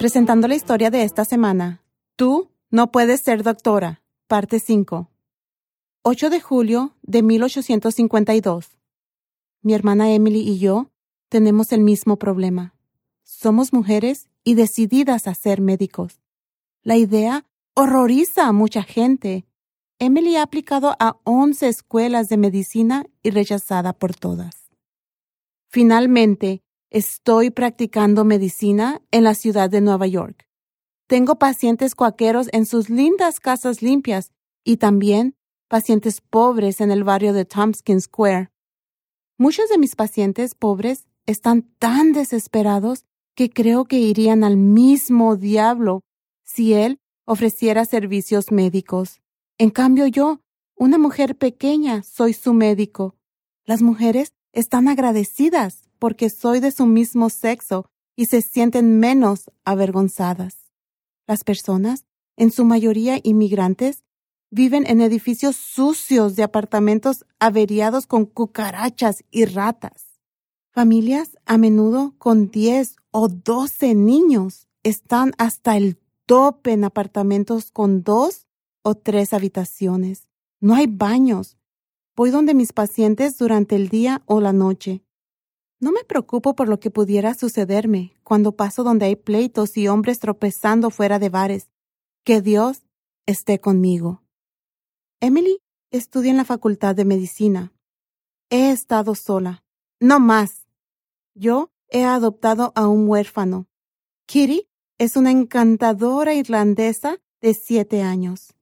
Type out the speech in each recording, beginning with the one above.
Presentando la historia de esta semana. Tú no puedes ser doctora. Parte 5. 8 de julio de 1852. Mi hermana Emily y yo tenemos el mismo problema. Somos mujeres y decididas a ser médicos. La idea horroriza a mucha gente. Emily ha aplicado a 11 escuelas de medicina y rechazada por todas. Finalmente, estoy practicando medicina en la ciudad de Nueva York. Tengo pacientes cuaqueros en sus lindas casas limpias y también pacientes pobres en el barrio de Tompkins Square. Muchos de mis pacientes pobres están tan desesperados que creo que irían al mismo diablo si él ofreciera servicios médicos. En cambio yo, una mujer pequeña, soy su médico. Las mujeres están agradecidas porque soy de su mismo sexo y se sienten menos avergonzadas. Las personas, en su mayoría inmigrantes, viven en edificios sucios de apartamentos averiados con cucarachas y ratas. Familias, a menudo con 10 o 12 niños, están hasta el tope en apartamentos con dos o tres habitaciones. No hay baños. Voy donde mis pacientes durante el día o la noche. No me preocupo por lo que pudiera sucederme cuando paso donde hay pleitos y hombres tropezando fuera de bares. Que Dios esté conmigo. Emily estudia en la Facultad de Medicina. He estado sola. No más. Yo he adoptado a un huérfano. Kitty es una encantadora irlandesa de siete años.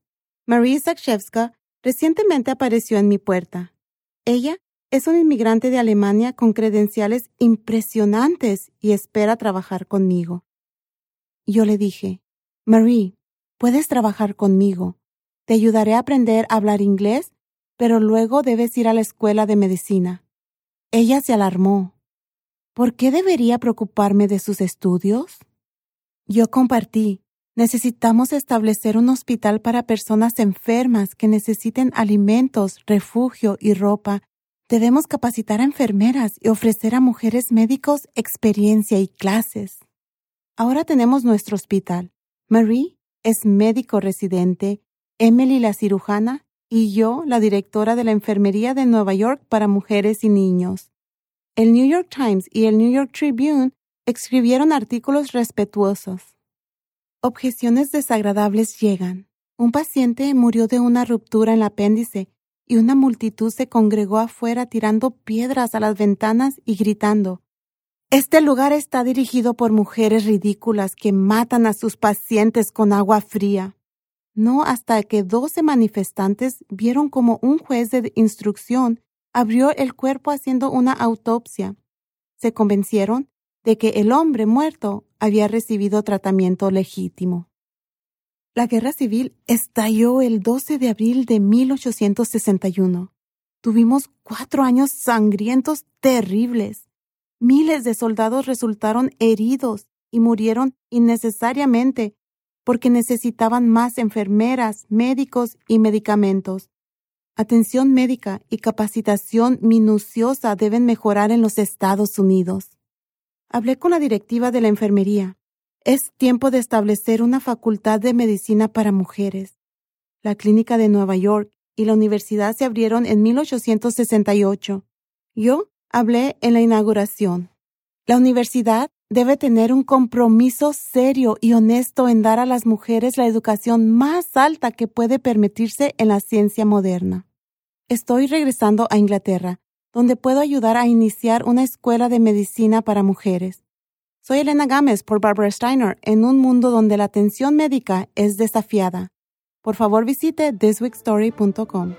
Marie Zakshevska recientemente apareció en mi puerta. Ella es una inmigrante de Alemania con credenciales impresionantes y espera trabajar conmigo. Yo le dije, Marie, puedes trabajar conmigo. Te ayudaré a aprender a hablar inglés, pero luego debes ir a la escuela de medicina. Ella se alarmó. ¿Por qué debería preocuparme de sus estudios? Yo compartí. Necesitamos establecer un hospital para personas enfermas que necesiten alimentos, refugio y ropa. Debemos capacitar a enfermeras y ofrecer a mujeres médicos experiencia y clases. Ahora tenemos nuestro hospital. Marie es médico residente Emily la cirujana y yo la directora de la Enfermería de Nueva York para mujeres y niños. El New York Times y el New York Tribune escribieron artículos respetuosos. Objeciones desagradables llegan. Un paciente murió de una ruptura en el apéndice y una multitud se congregó afuera tirando piedras a las ventanas y gritando Este lugar está dirigido por mujeres ridículas que matan a sus pacientes con agua fría no hasta que doce manifestantes vieron como un juez de instrucción abrió el cuerpo haciendo una autopsia. Se convencieron de que el hombre muerto había recibido tratamiento legítimo. La guerra civil estalló el 12 de abril de 1861. Tuvimos cuatro años sangrientos terribles. Miles de soldados resultaron heridos y murieron innecesariamente porque necesitaban más enfermeras, médicos y medicamentos. Atención médica y capacitación minuciosa deben mejorar en los Estados Unidos. Hablé con la directiva de la enfermería. Es tiempo de establecer una facultad de medicina para mujeres. La clínica de Nueva York y la universidad se abrieron en 1868. Yo hablé en la inauguración. La universidad debe tener un compromiso serio y honesto en dar a las mujeres la educación más alta que puede permitirse en la ciencia moderna. Estoy regresando a Inglaterra, donde puedo ayudar a iniciar una escuela de medicina para mujeres. Soy Elena Gámez por Barbara Steiner en un mundo donde la atención médica es desafiada. Por favor visite thisweekstory.com.